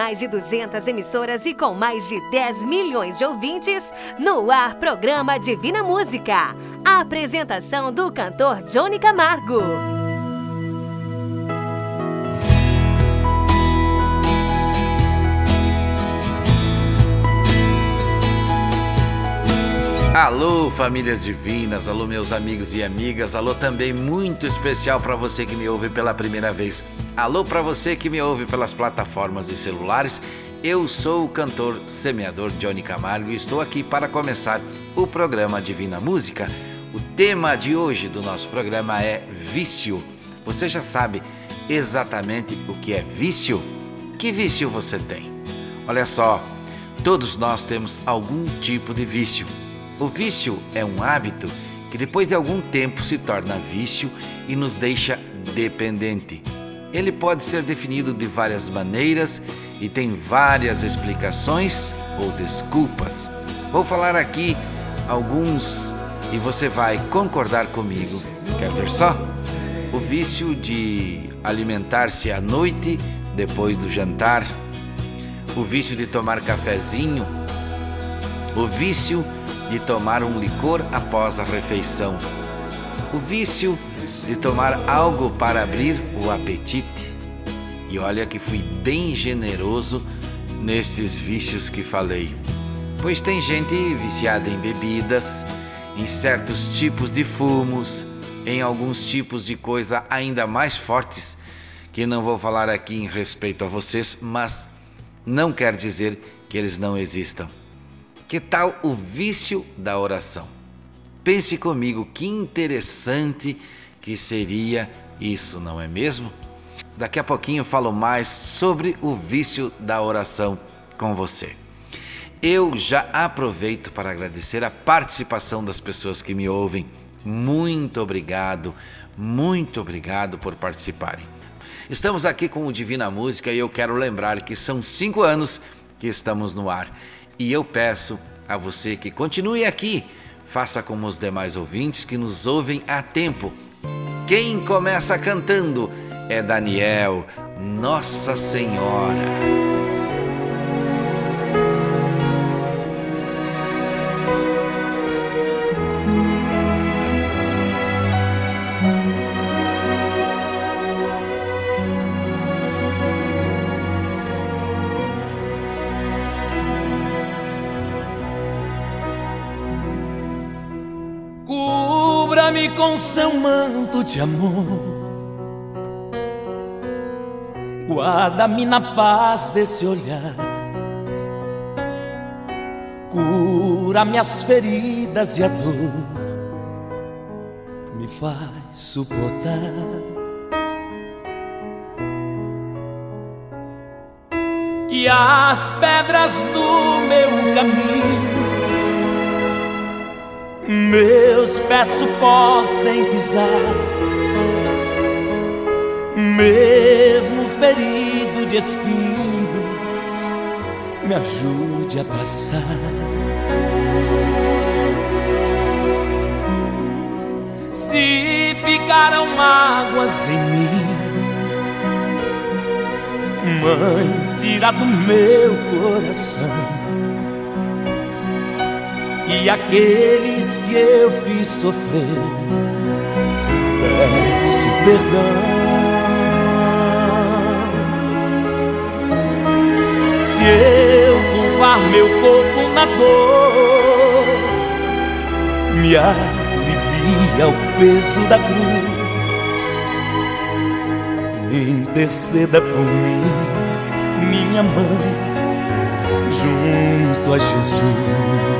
mais de 200 emissoras e com mais de 10 milhões de ouvintes, no ar programa Divina Música. A apresentação do cantor Johnny Camargo. Alô, famílias divinas, alô, meus amigos e amigas, alô também muito especial para você que me ouve pela primeira vez. Alô para você que me ouve pelas plataformas e celulares. Eu sou o cantor semeador Johnny Camargo e estou aqui para começar o programa Divina Música. O tema de hoje do nosso programa é vício. Você já sabe exatamente o que é vício? Que vício você tem? Olha só, todos nós temos algum tipo de vício. O vício é um hábito que depois de algum tempo se torna vício e nos deixa dependente. Ele pode ser definido de várias maneiras e tem várias explicações ou desculpas. Vou falar aqui alguns e você vai concordar comigo. Quer ver só? O vício de alimentar-se à noite depois do jantar, o vício de tomar cafezinho, o vício de tomar um licor após a refeição, o vício de tomar algo para abrir o apetite. E olha que fui bem generoso nesses vícios que falei, pois tem gente viciada em bebidas, em certos tipos de fumos, em alguns tipos de coisa ainda mais fortes que não vou falar aqui em respeito a vocês, mas não quer dizer que eles não existam. Que tal o vício da oração? Pense comigo que interessante que seria isso, não é mesmo? Daqui a pouquinho falo mais sobre o vício da oração com você. Eu já aproveito para agradecer a participação das pessoas que me ouvem. Muito obrigado, muito obrigado por participarem. Estamos aqui com o Divina Música e eu quero lembrar que são cinco anos que estamos no ar e eu peço a você que continue aqui, faça como os demais ouvintes que nos ouvem a tempo. Quem começa cantando é Daniel, Nossa Senhora. Com seu manto de amor. Guarda-me na paz desse olhar. Cura minhas feridas e a dor me faz suportar. Que as pedras do meu caminho meus pés suportem pisar, mesmo ferido de espinhos, me ajude a passar. Se ficaram mágoas em mim, mãe, tira do meu coração e aqueles que eu fiz sofrer. Peço perdão. Se eu curvar meu corpo na dor, me alivia o peso da cruz. Interceda por mim, minha mãe, junto a Jesus.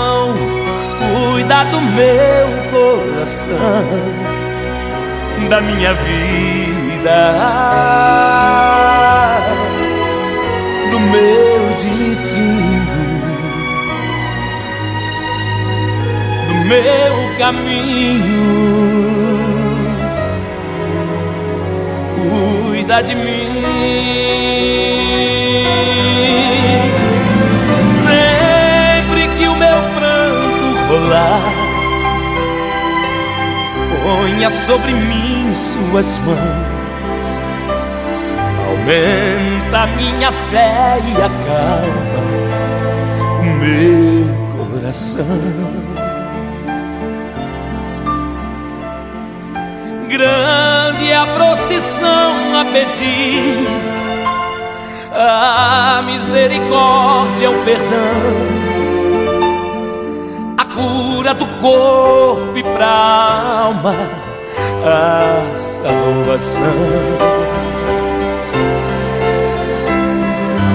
cuidar do meu coração, da minha vida, do meu destino, do meu caminho. Cuida de mim. Rolar, ponha sobre mim suas mãos. Aumenta minha fé e acalma o meu coração. grande é a procissão a pedir a misericórdia, o perdão, cura do corpo e pra alma, a salvação.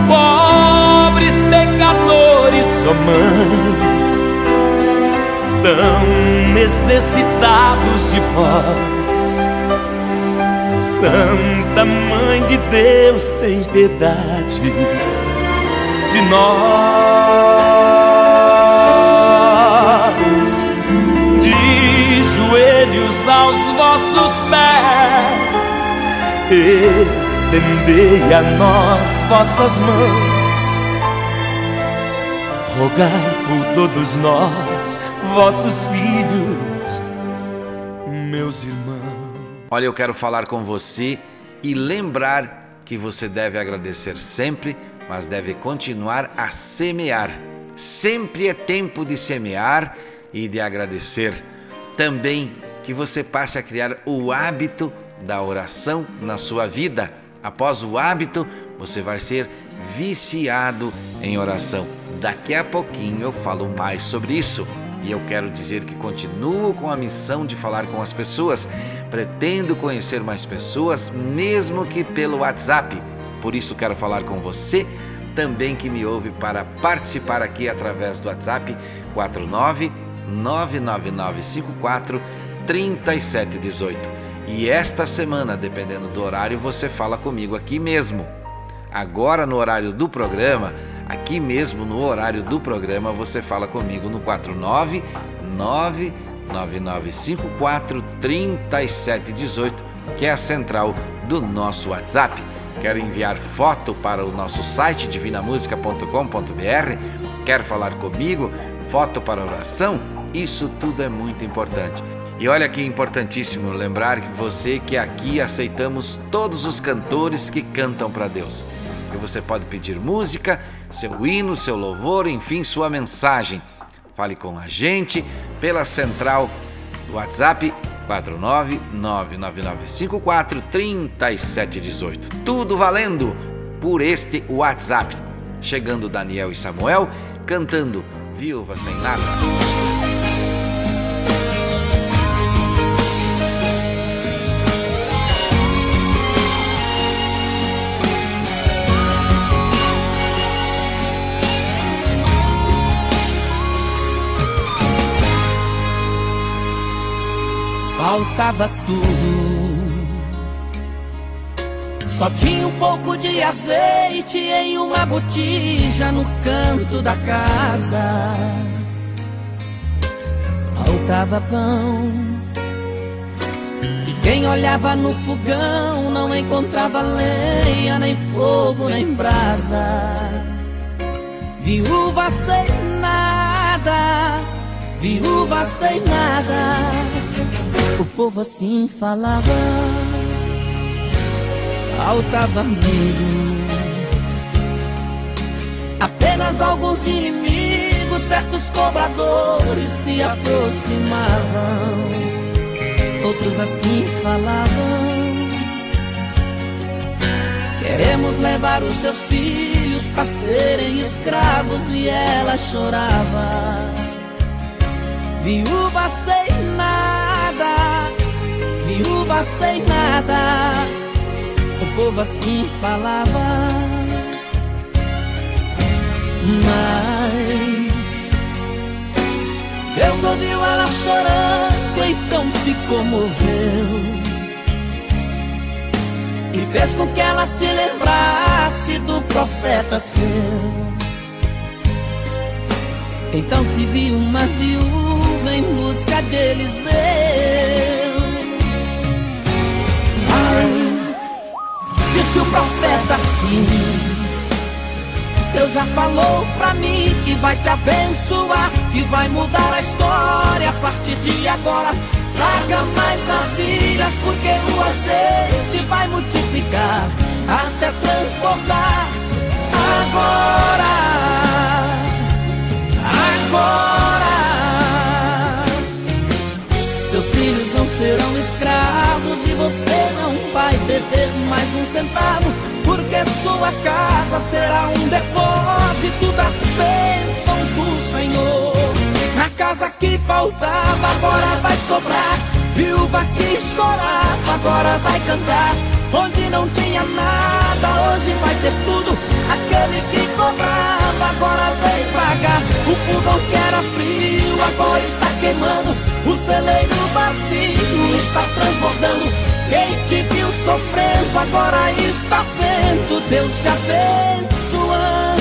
Pobres pecadores, só mãe, tão necessitados de vós Santa Mãe de Deus, tem piedade de nós. Joelhos aos vossos pés, estendei a nós vossas mãos. Rogai por todos nós, vossos filhos, meus irmãos. Olha, eu quero falar com você e lembrar que você deve agradecer sempre, mas deve continuar a semear. Sempre é tempo de semear e de agradecer. Também que você passe a criar o hábito da oração na sua vida. Após o hábito, você vai ser viciado em oração. Daqui a pouquinho eu falo mais sobre isso. E eu quero dizer que continuo com a missão de falar com as pessoas. Pretendo conhecer mais pessoas, mesmo que pelo WhatsApp. Por isso quero falar com você também que me ouve para participar aqui através do WhatsApp 49 99954 3718. E esta semana, dependendo do horário, você fala comigo aqui mesmo. Agora no horário do programa, Aqui mesmo no horário do programa você fala comigo no 49 99954 3718, que é a central do nosso WhatsApp. Quer enviar foto para o nosso site divinamusica.com.br? Quer falar comigo? Foto para oração? Isso tudo é muito importante. E olha que importantíssimo lembrar que você que aqui aceitamos todos os cantores que cantam para Deus. E você pode pedir música, seu hino, seu louvor, enfim, sua mensagem. Fale com a gente pela central do WhatsApp 49999543718. Tudo valendo por este WhatsApp. Chegando Daniel e Samuel cantando Viúva Sem Nada. Faltava tudo. Só tinha um pouco de azeite em uma botija no canto da casa. Faltava pão. E quem olhava no fogão não encontrava lenha, nem fogo, nem brasa. Viúva sem nada, viúva sem nada. O povo assim falava, faltava amigos, apenas alguns inimigos, certos cobradores se aproximavam, outros assim falavam. Queremos levar os seus filhos para serem escravos e ela chorava, viúva sem nada viúva sem nada. O povo assim falava. Mas Deus ouviu ela chorando, então se comoveu. E fez com que ela se lembrasse do profeta seu. Então se viu uma viúva em busca de Eliseu. Ai, disse o profeta assim. Deus já falou pra mim que vai te abençoar, que vai mudar a história a partir de agora. Traga mais vasilhas, porque o azeite vai multiplicar até transbordar. Agora, agora, dever mais um centavo, porque sua casa será um depósito das bênçãos do Senhor. Na casa que faltava, agora vai sobrar. Viúva que chorava, agora vai cantar. Onde não tinha nada, hoje vai ter tudo. Aquele que cobrava, agora vem pagar. O fogão que era frio, agora está queimando. O celeiro vazio está transbordando. Quem te viu sofrendo, agora está vendo. Deus te abençoando.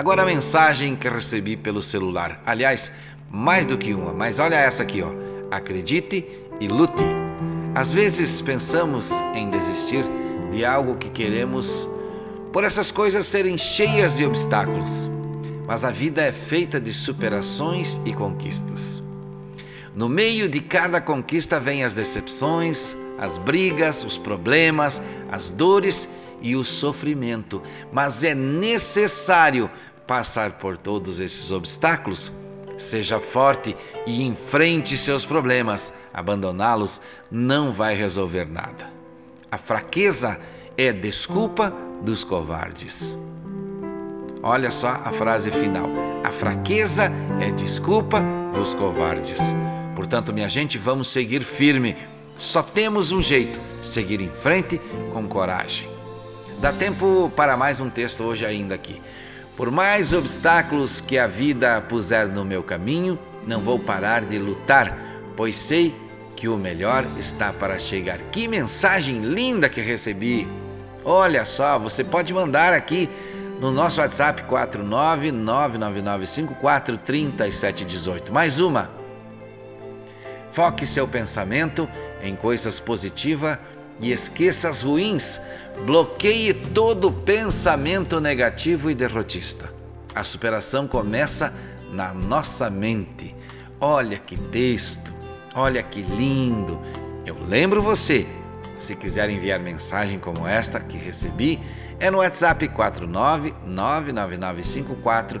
Agora a mensagem que recebi pelo celular. Aliás, mais do que uma, mas olha essa aqui, ó. Acredite e lute. Às vezes pensamos em desistir de algo que queremos por essas coisas serem cheias de obstáculos. Mas a vida é feita de superações e conquistas. No meio de cada conquista vem as decepções, as brigas, os problemas, as dores e o sofrimento, mas é necessário passar por todos esses obstáculos, seja forte e enfrente seus problemas. Abandoná-los não vai resolver nada. A fraqueza é desculpa dos covardes. Olha só a frase final. A fraqueza é desculpa dos covardes. Portanto, minha gente, vamos seguir firme. Só temos um jeito: seguir em frente com coragem. Dá tempo para mais um texto hoje ainda aqui. Por mais obstáculos que a vida puser no meu caminho, não vou parar de lutar, pois sei que o melhor está para chegar. Que mensagem linda que recebi! Olha só, você pode mandar aqui no nosso WhatsApp 49999543718. Mais uma. Foque seu pensamento em coisas positivas e esqueça as ruins Bloqueie todo pensamento negativo e derrotista. A superação começa na nossa mente. Olha que texto, olha que lindo. Eu lembro você, se quiser enviar mensagem como esta que recebi, é no WhatsApp 4999954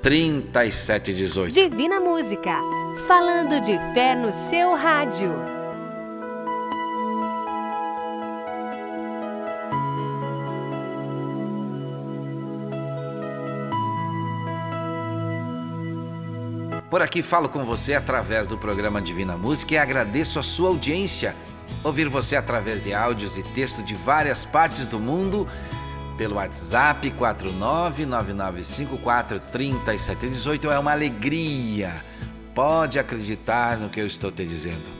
3718. Divina Música, falando de fé no seu rádio. Por aqui falo com você através do programa Divina Música e agradeço a sua audiência. Ouvir você através de áudios e texto de várias partes do mundo pelo WhatsApp 49999543718 é uma alegria. Pode acreditar no que eu estou te dizendo.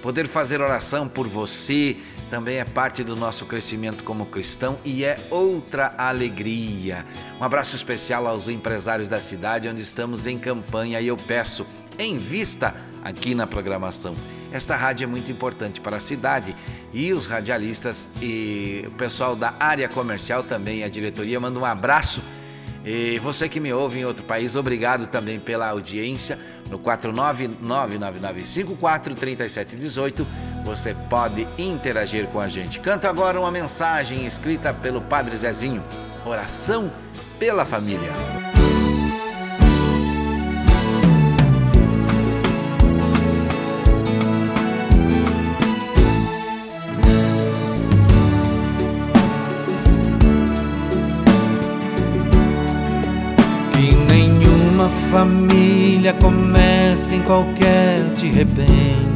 Poder fazer oração por você também é parte do nosso crescimento como cristão e é outra alegria. Um abraço especial aos empresários da cidade onde estamos em campanha e eu peço, em vista aqui na programação. Esta rádio é muito importante para a cidade e os radialistas e o pessoal da área comercial também, a diretoria, manda um abraço. E você que me ouve em outro país, obrigado também pela audiência no 49999543718 você pode interagir com a gente. Canto agora uma mensagem escrita pelo Padre Zezinho. Oração pela família. Que nenhuma família comece em qualquer de repente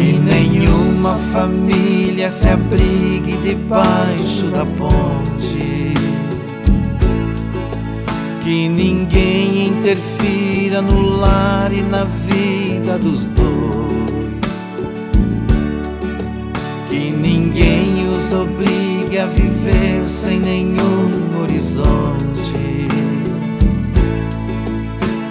Que nenhuma família se abrigue debaixo da ponte. Que ninguém interfira no lar e na vida dos dois. Que ninguém os obrigue a viver sem nenhum horizonte.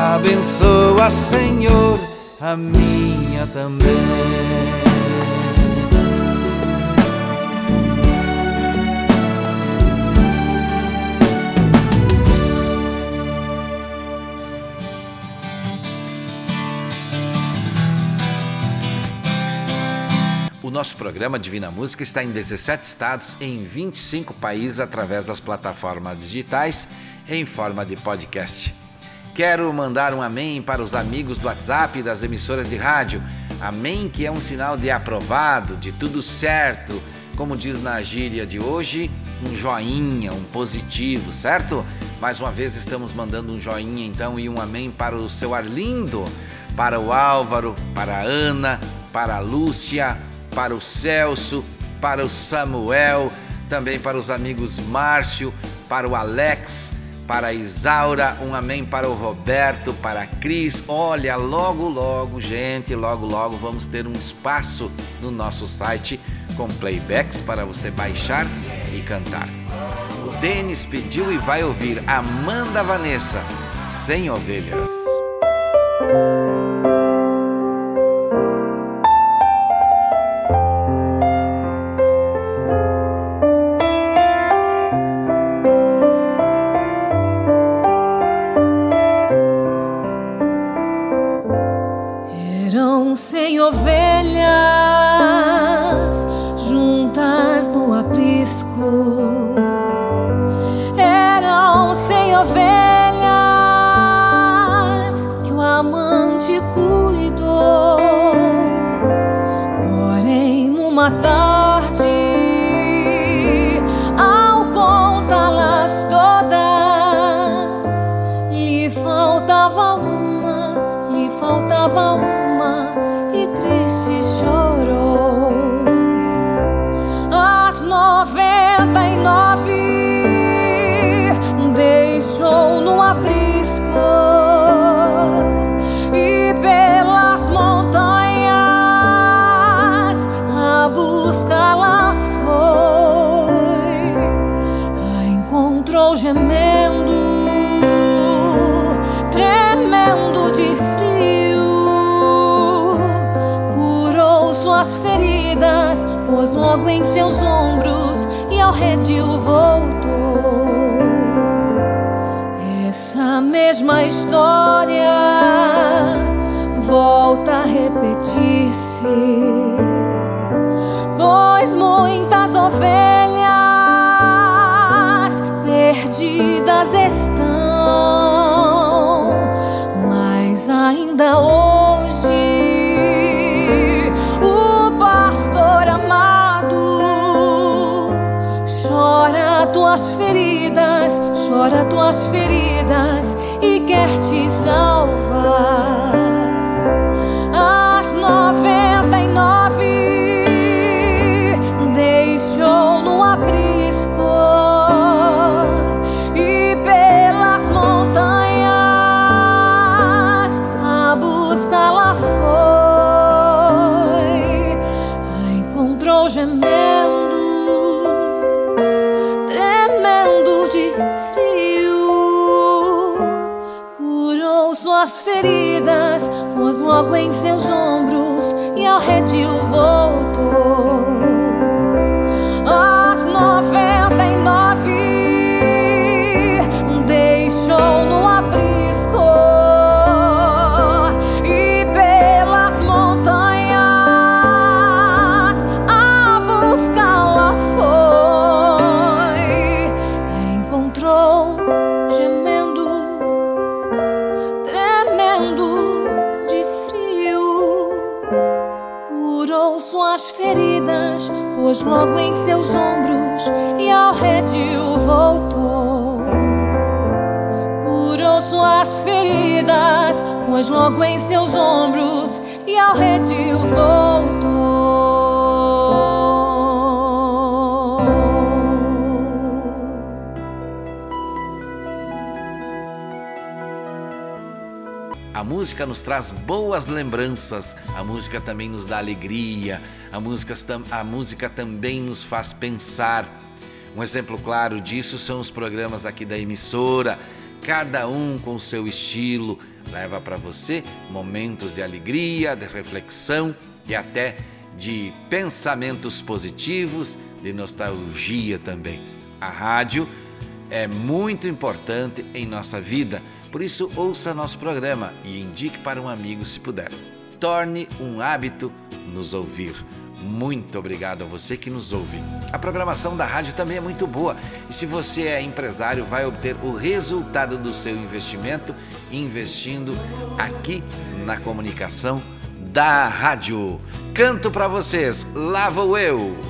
Abençoa, Senhor, a minha também. O nosso programa Divina Música está em 17 estados, em 25 países, através das plataformas digitais, em forma de podcast. Quero mandar um amém para os amigos do WhatsApp e das emissoras de rádio. Amém, que é um sinal de aprovado, de tudo certo. Como diz na gíria de hoje, um joinha, um positivo, certo? Mais uma vez estamos mandando um joinha então e um amém para o seu Arlindo, para o Álvaro, para a Ana, para a Lúcia, para o Celso, para o Samuel, também para os amigos Márcio, para o Alex, para a Isaura, um amém para o Roberto, para a Cris. Olha, logo, logo, gente, logo, logo vamos ter um espaço no nosso site com playbacks para você baixar e cantar. O Denis pediu e vai ouvir Amanda Vanessa, Sem Ovelhas. Oh. Logo em seus ombros e ao redil voltou. Essa mesma história volta a repetir-se, pois muitas ovelhas perdidas estão, mas ainda hoje. Chora tuas feridas e quer te salvar. Em seus ombros logo em seus ombros e ao redil voltou. Curou suas feridas, pôs logo em seus ombros e ao redil voltou. música nos traz boas lembranças, a música também nos dá alegria, a música, a música também nos faz pensar. Um exemplo claro disso são os programas aqui da emissora, cada um com seu estilo, leva para você momentos de alegria, de reflexão e até de pensamentos positivos, de nostalgia também. A rádio é muito importante em nossa vida por isso, ouça nosso programa e indique para um amigo se puder. Torne um hábito nos ouvir. Muito obrigado a você que nos ouve. A programação da rádio também é muito boa e se você é empresário, vai obter o resultado do seu investimento investindo aqui na comunicação da rádio. Canto para vocês, lá vou eu.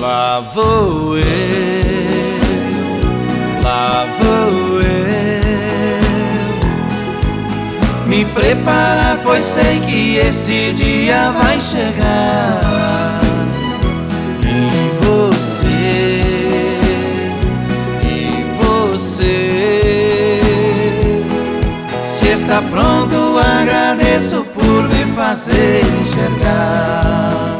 Lá vou eu, lá vou eu. Me preparar, pois sei que esse dia vai chegar. E você Se está pronto, agradeço por me fazer enxergar.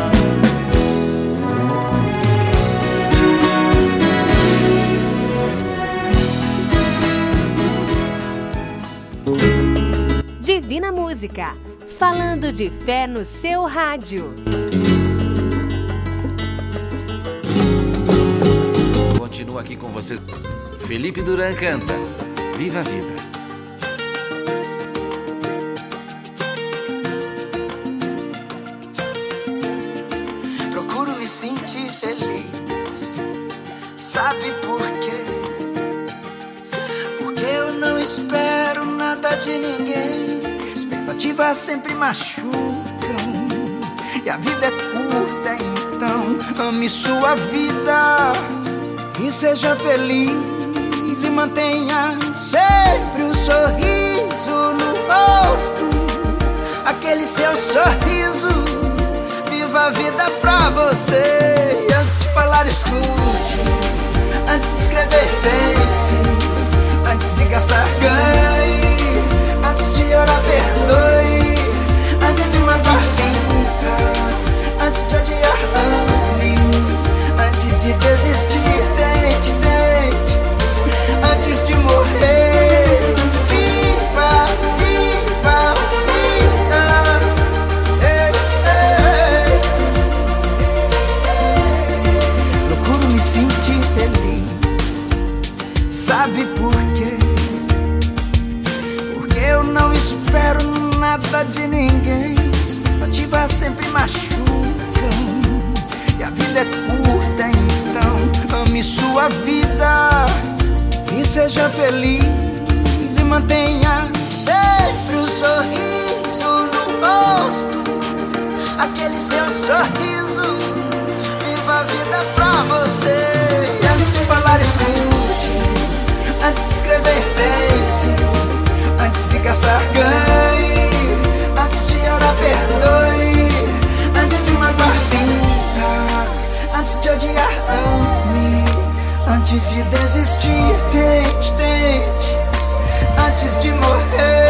Música, falando de fé no seu rádio. Continuo aqui com vocês. Felipe Duran canta Viva a Vida. Procuro me sentir feliz. Sabe por quê? Porque eu não espero nada de ninguém expectativas sempre machucam. E a vida é curta, então ame sua vida e seja feliz. E mantenha sempre o um sorriso no rosto, aquele seu sorriso. Viva a vida pra você. E antes de falar, escute. Antes de escrever, pense. Antes de gastar, ganhe. Antes de orar, perdoe. Antes de matar, sinta. Antes de odiar, ame. Antes de desistir, tente, tente. Antes de morrer, machucam. E a vida é curta, então ame sua vida e seja feliz e mantenha sempre um sorriso no rosto. Aquele seu sorriso, viva a vida pra você. E antes de falar, escute. Antes de escrever, pense. Antes de gastar, ganhe. Antes de orar, perdoe. Antes de magoar, sinta. Antes de odiar, ame. Antes de desistir, tente, tente. Antes de morrer.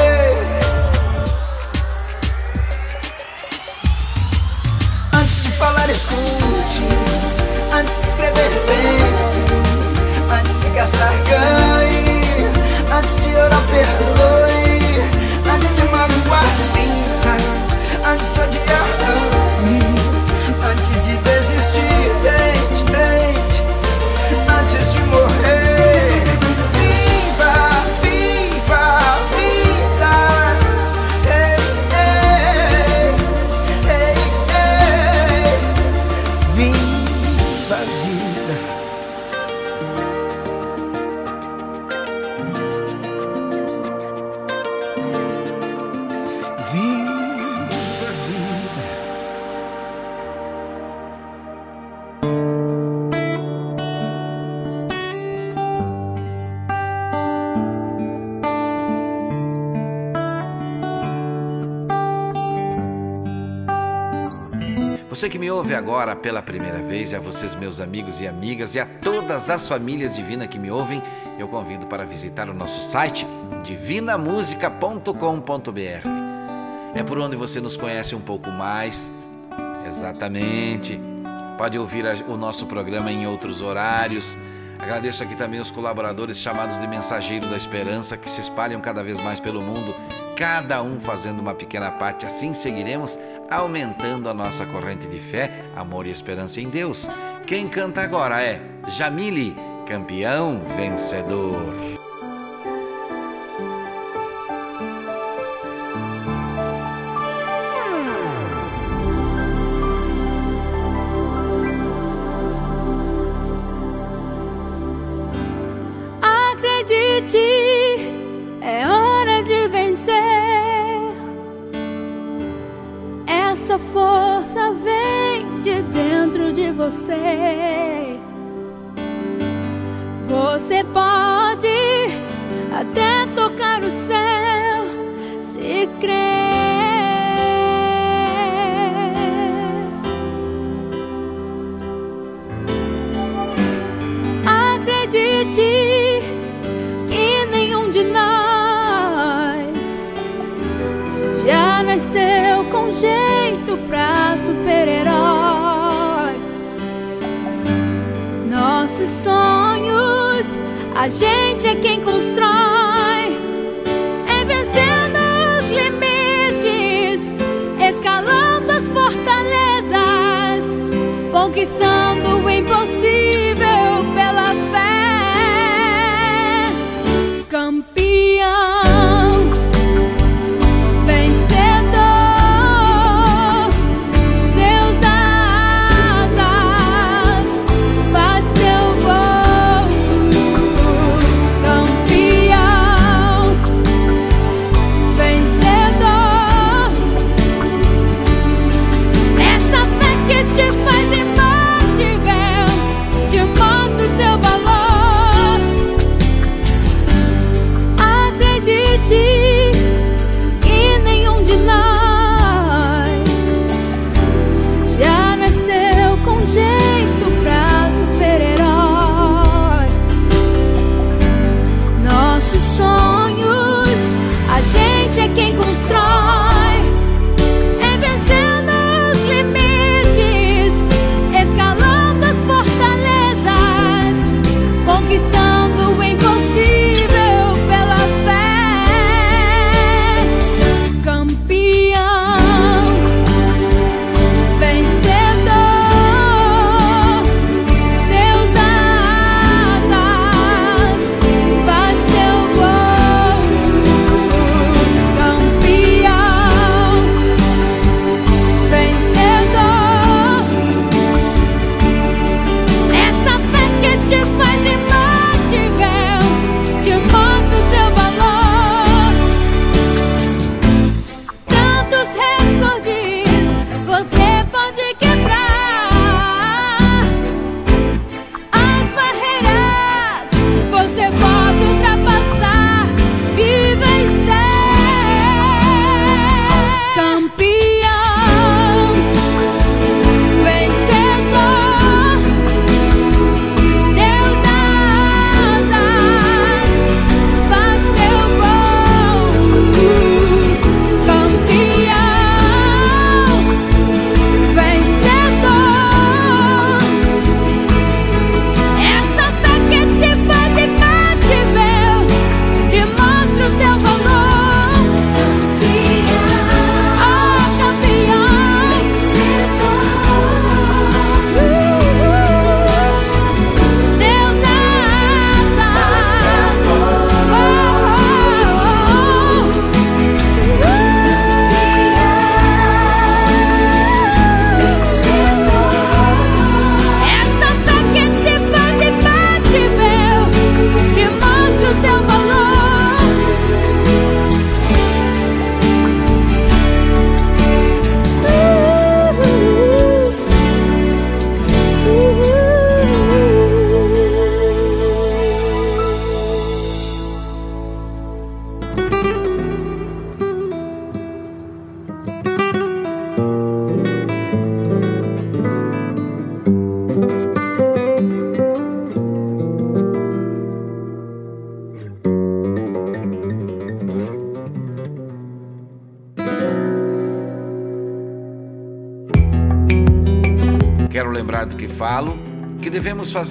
Que me ouve agora pela primeira vez, e a vocês, meus amigos e amigas, e a todas as famílias divinas que me ouvem, eu convido para visitar o nosso site divinamusica.com.br. É por onde você nos conhece um pouco mais. Exatamente. Pode ouvir o nosso programa em outros horários. Agradeço aqui também os colaboradores chamados de Mensageiro da Esperança que se espalham cada vez mais pelo mundo, cada um fazendo uma pequena parte. Assim seguiremos aumentando a nossa corrente de fé, amor e esperança em Deus. Quem canta agora é Jamile, campeão vencedor.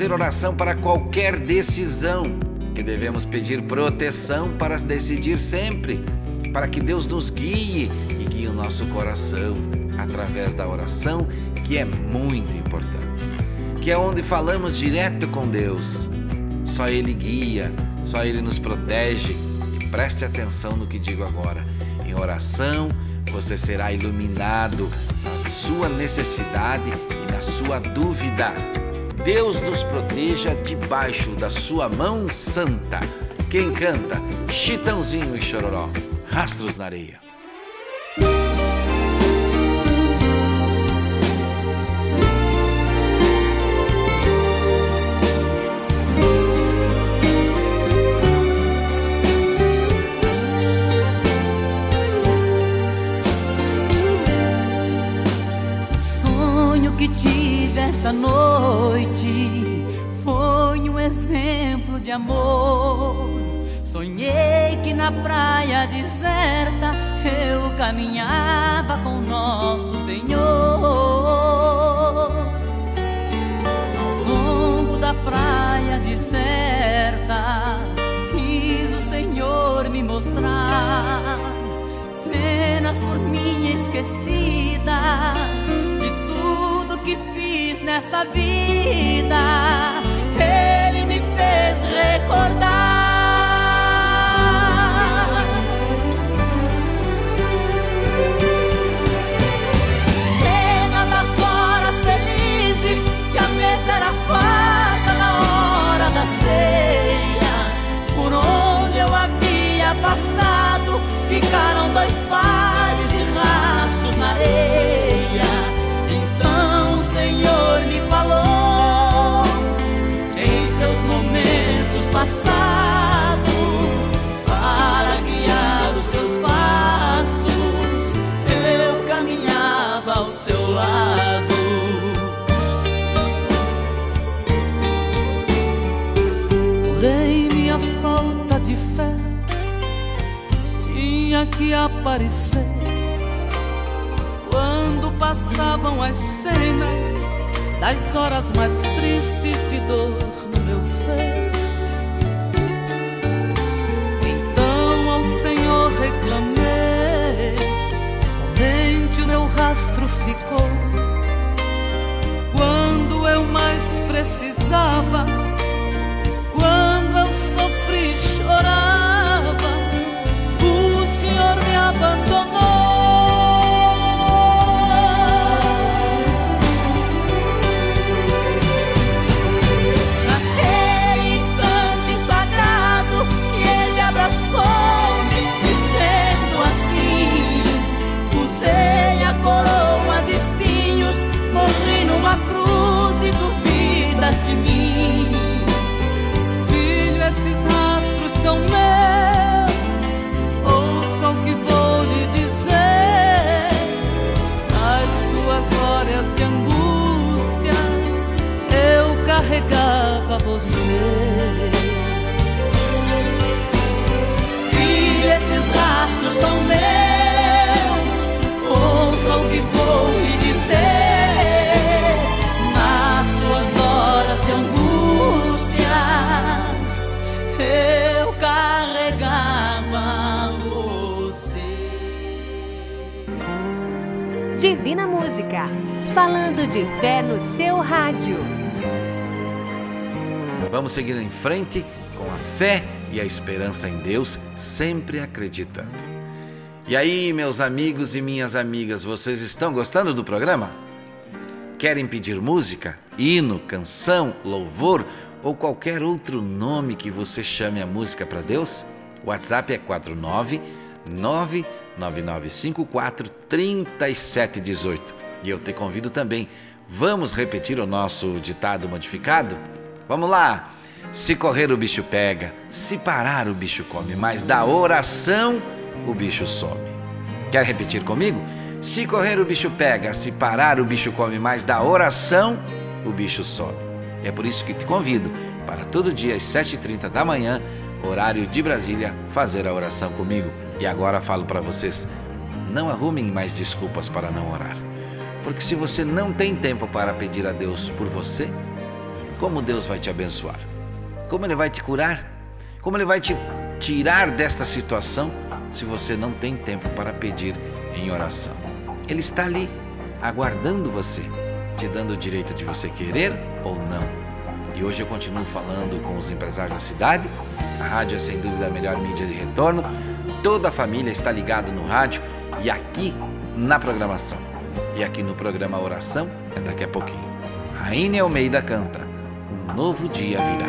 Fazer oração para qualquer decisão, que devemos pedir proteção para decidir sempre, para que Deus nos guie e guie o nosso coração através da oração, que é muito importante. Que é onde falamos direto com Deus. Só Ele guia, só Ele nos protege. E preste atenção no que digo agora. Em oração, você será iluminado na sua necessidade e na sua dúvida. Deus nos proteja debaixo da sua mão santa. Quem canta? Chitãozinho e Chororó. Rastros na areia. Esta noite foi um exemplo de amor. Sonhei que na praia deserta eu caminhava com nosso Senhor. Ao longo da praia deserta, quis o Senhor me mostrar cenas por mim esquecidas nesta vida, Ele me fez recordar. Aparecer quando passavam as cenas das horas mais tristes de dor no meu ser. Então ao Senhor reclamei, somente o meu rastro ficou. Quando eu mais precisava, você. Filho, esses rastros são meus. Ouça o que vou lhe dizer. eu carregava você. Divina Música, falando de fé no seu rádio. Vamos seguir em frente com a fé e a esperança em Deus, sempre acreditando. E aí, meus amigos e minhas amigas, vocês estão gostando do programa? Querem pedir música, hino, canção, louvor ou qualquer outro nome que você chame a música para Deus? O WhatsApp é 49 99954 3718. E eu te convido também. Vamos repetir o nosso ditado modificado? Vamos lá! Se correr o bicho pega, se parar o bicho come, mas da oração o bicho some. Quer repetir comigo? Se correr o bicho pega, se parar o bicho come, mas da oração o bicho some. É por isso que te convido para todo dia às 7h30 da manhã, horário de Brasília, fazer a oração comigo. E agora falo para vocês: não arrumem mais desculpas para não orar. Porque se você não tem tempo para pedir a Deus por você, como Deus vai te abençoar? Como Ele vai te curar? Como Ele vai te tirar desta situação se você não tem tempo para pedir em oração? Ele está ali, aguardando você, te dando o direito de você querer ou não. E hoje eu continuo falando com os empresários da cidade. A rádio é sem dúvida a melhor mídia de retorno. Toda a família está ligada no rádio e aqui na programação. E aqui no programa Oração é daqui a pouquinho. Rainha Almeida canta: Um novo dia virá.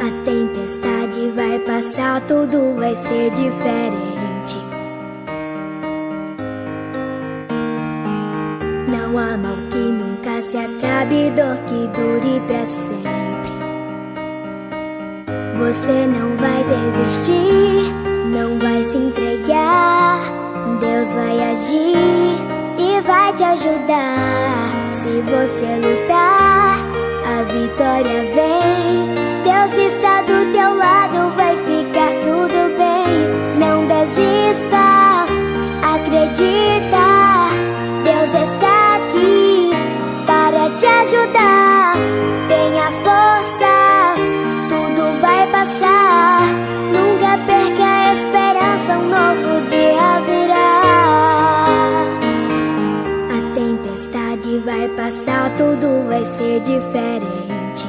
A tempestade vai passar, tudo vai ser diferente. Não há mal que nunca se acabe, dor que dure pra sempre. Você não vai desistir, ajudar. Se você lutar, a vitória vem. Deus está do teu lado, vai ficar tudo bem. Não desista, acredita. Deus está aqui para te ajudar. Passar, tudo vai ser diferente.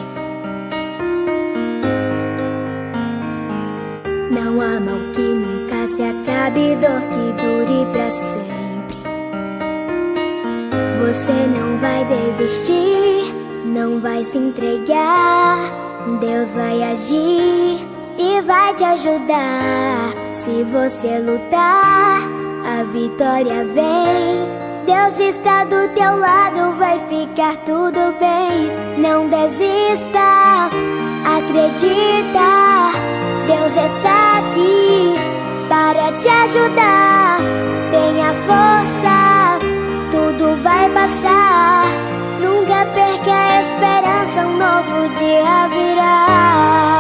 Não há mal que nunca se acabe, dor que dure pra sempre. Você não vai desistir, não vai se entregar. Deus vai agir e vai te ajudar. Se você lutar, a vitória vem. Deus está do teu lado, vai ficar tudo bem. Não desista, acredita. Deus está aqui para te ajudar. Tenha força, tudo vai passar. Nunca perca a esperança, um novo dia virá.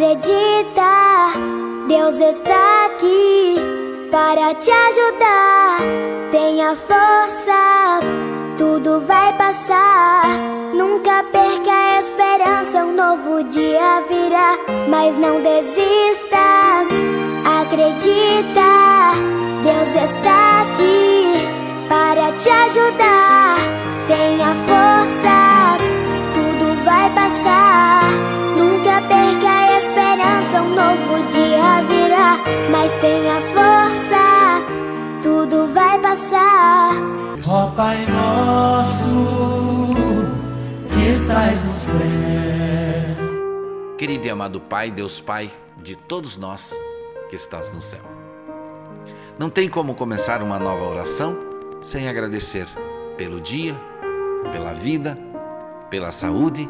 Acredita. Deus está aqui para te ajudar. Tenha força, tudo vai passar. Nunca perca a esperança, um novo dia virá. Mas não desista, acredita. Deus está aqui para te ajudar. Tenha Querido e amado Pai, Deus Pai de todos nós que estás no céu. Não tem como começar uma nova oração sem agradecer pelo dia, pela vida, pela saúde,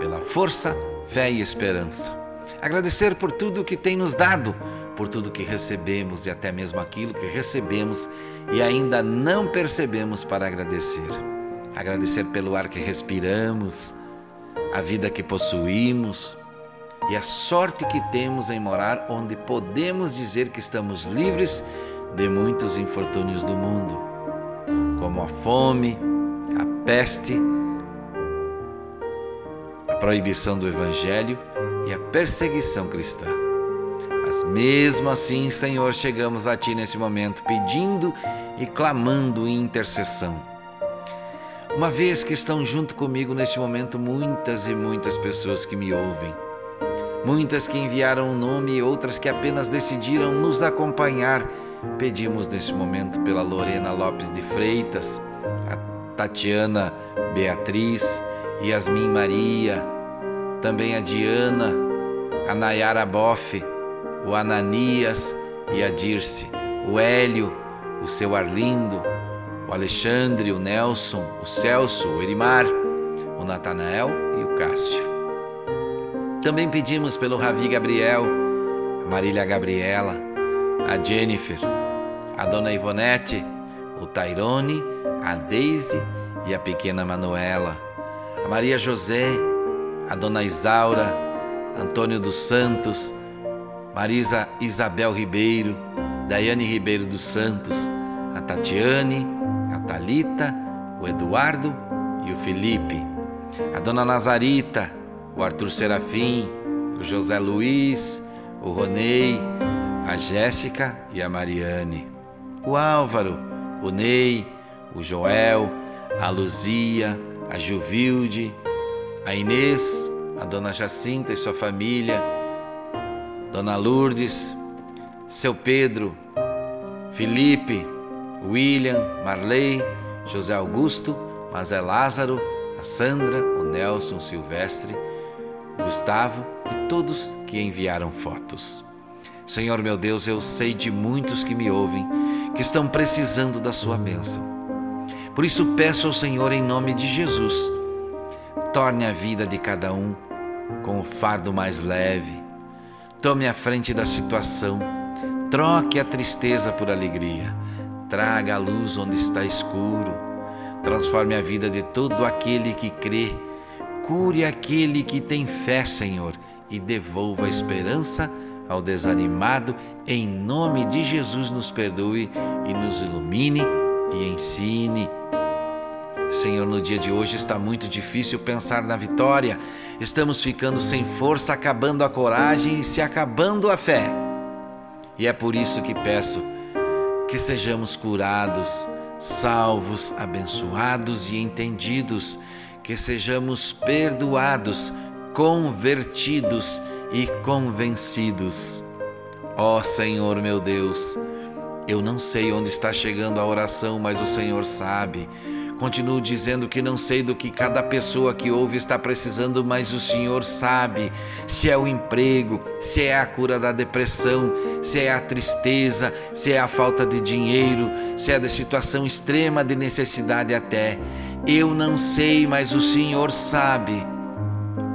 pela força, fé e esperança. Agradecer por tudo que tem nos dado, por tudo que recebemos e até mesmo aquilo que recebemos e ainda não percebemos para agradecer. Agradecer pelo ar que respiramos, a vida que possuímos e a sorte que temos em morar onde podemos dizer que estamos livres de muitos infortúnios do mundo, como a fome, a peste, a proibição do evangelho e a perseguição cristã. Mas mesmo assim, Senhor, chegamos a Ti nesse momento pedindo e clamando em intercessão. Uma vez que estão junto comigo neste momento muitas e muitas pessoas que me ouvem, muitas que enviaram o nome e outras que apenas decidiram nos acompanhar, pedimos nesse momento pela Lorena Lopes de Freitas, a Tatiana Beatriz, Yasmin Maria, também a Diana, a Nayara Boff, o Ananias e a Dirce, o Hélio, o seu Arlindo, o Alexandre, o Nelson, o Celso, o Erimar, o Natanael e o Cássio. Também pedimos pelo Ravi Gabriel, a Marília Gabriela, a Jennifer, a Dona Ivonete, o Tairone, a Daisy e a pequena Manuela, a Maria José, a Dona Isaura, Antônio dos Santos, Marisa Isabel Ribeiro, Daiane Ribeiro dos Santos, a Tatiane, a Talita, o Eduardo e o Felipe, a Dona Nazarita, o Arthur Serafim, o José Luiz, o Ronei, a Jéssica e a Mariane, o Álvaro, o Ney, o Joel, a Luzia, a Juvilde, a Inês, a Dona Jacinta e sua família, Dona Lourdes, seu Pedro, Felipe, William, Marley, José Augusto, Mazé Lázaro, a Sandra, o Nelson, Silvestre, Gustavo e todos que enviaram fotos. Senhor meu Deus, eu sei de muitos que me ouvem que estão precisando da sua bênção. Por isso peço ao Senhor em nome de Jesus, torne a vida de cada um com o fardo mais leve. Tome a frente da situação, troque a tristeza por alegria, traga a luz onde está escuro, transforme a vida de todo aquele que crê, cure aquele que tem fé, Senhor, e devolva a esperança ao desanimado, em nome de Jesus, nos perdoe e nos ilumine e ensine. Senhor, no dia de hoje está muito difícil pensar na vitória. Estamos ficando sem força, acabando a coragem e se acabando a fé. E é por isso que peço que sejamos curados, salvos, abençoados e entendidos, que sejamos perdoados, convertidos e convencidos. Ó oh, Senhor meu Deus, eu não sei onde está chegando a oração, mas o Senhor sabe. Continuo dizendo que não sei do que cada pessoa que ouve está precisando, mas o Senhor sabe. Se é o emprego, se é a cura da depressão, se é a tristeza, se é a falta de dinheiro, se é da situação extrema de necessidade até. Eu não sei, mas o Senhor sabe.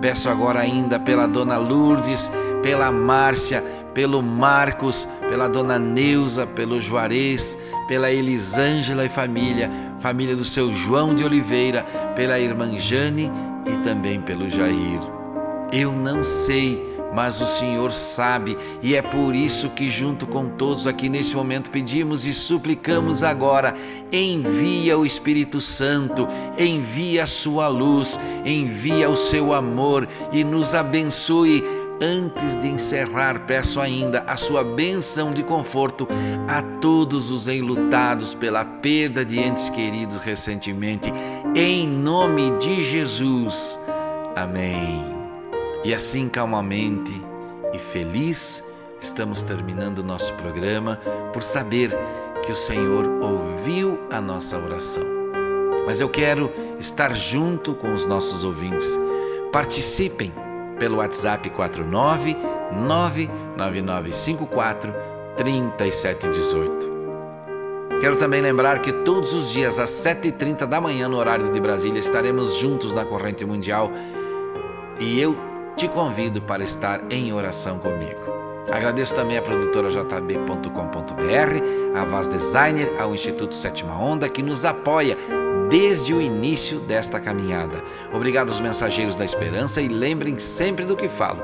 Peço agora ainda pela dona Lourdes, pela Márcia, pelo Marcos, pela dona Neuza, pelo Juarez, pela Elisângela e família, família do seu João de Oliveira, pela irmã Jane e também pelo Jair. Eu não sei mas o Senhor sabe, e é por isso que, junto com todos aqui nesse momento, pedimos e suplicamos agora: envia o Espírito Santo, envia a sua luz, envia o seu amor e nos abençoe. Antes de encerrar, peço ainda a sua benção de conforto a todos os enlutados pela perda de entes queridos recentemente, em nome de Jesus. Amém. E assim, calmamente e feliz, estamos terminando nosso programa por saber que o Senhor ouviu a nossa oração. Mas eu quero estar junto com os nossos ouvintes. Participem pelo WhatsApp 49 99954 3718. Quero também lembrar que todos os dias às 7h30 da manhã, no horário de Brasília, estaremos juntos na corrente mundial e eu te convido para estar em oração comigo. Agradeço também a produtora jb.com.br, a Vaz Designer, ao Instituto Sétima Onda, que nos apoia desde o início desta caminhada. Obrigado aos mensageiros da esperança e lembrem sempre do que falo.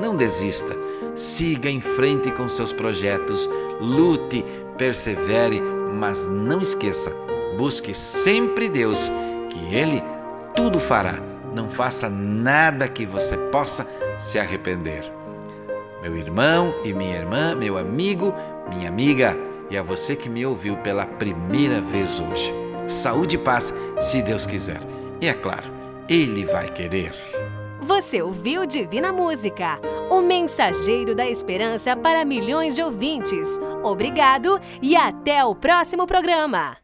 Não desista, siga em frente com seus projetos, lute, persevere, mas não esqueça, busque sempre Deus, que Ele tudo fará não faça nada que você possa se arrepender. Meu irmão e minha irmã, meu amigo, minha amiga, e a você que me ouviu pela primeira vez hoje. Saúde e paz, se Deus quiser. E é claro, Ele vai querer. Você ouviu Divina Música, o mensageiro da esperança para milhões de ouvintes. Obrigado e até o próximo programa.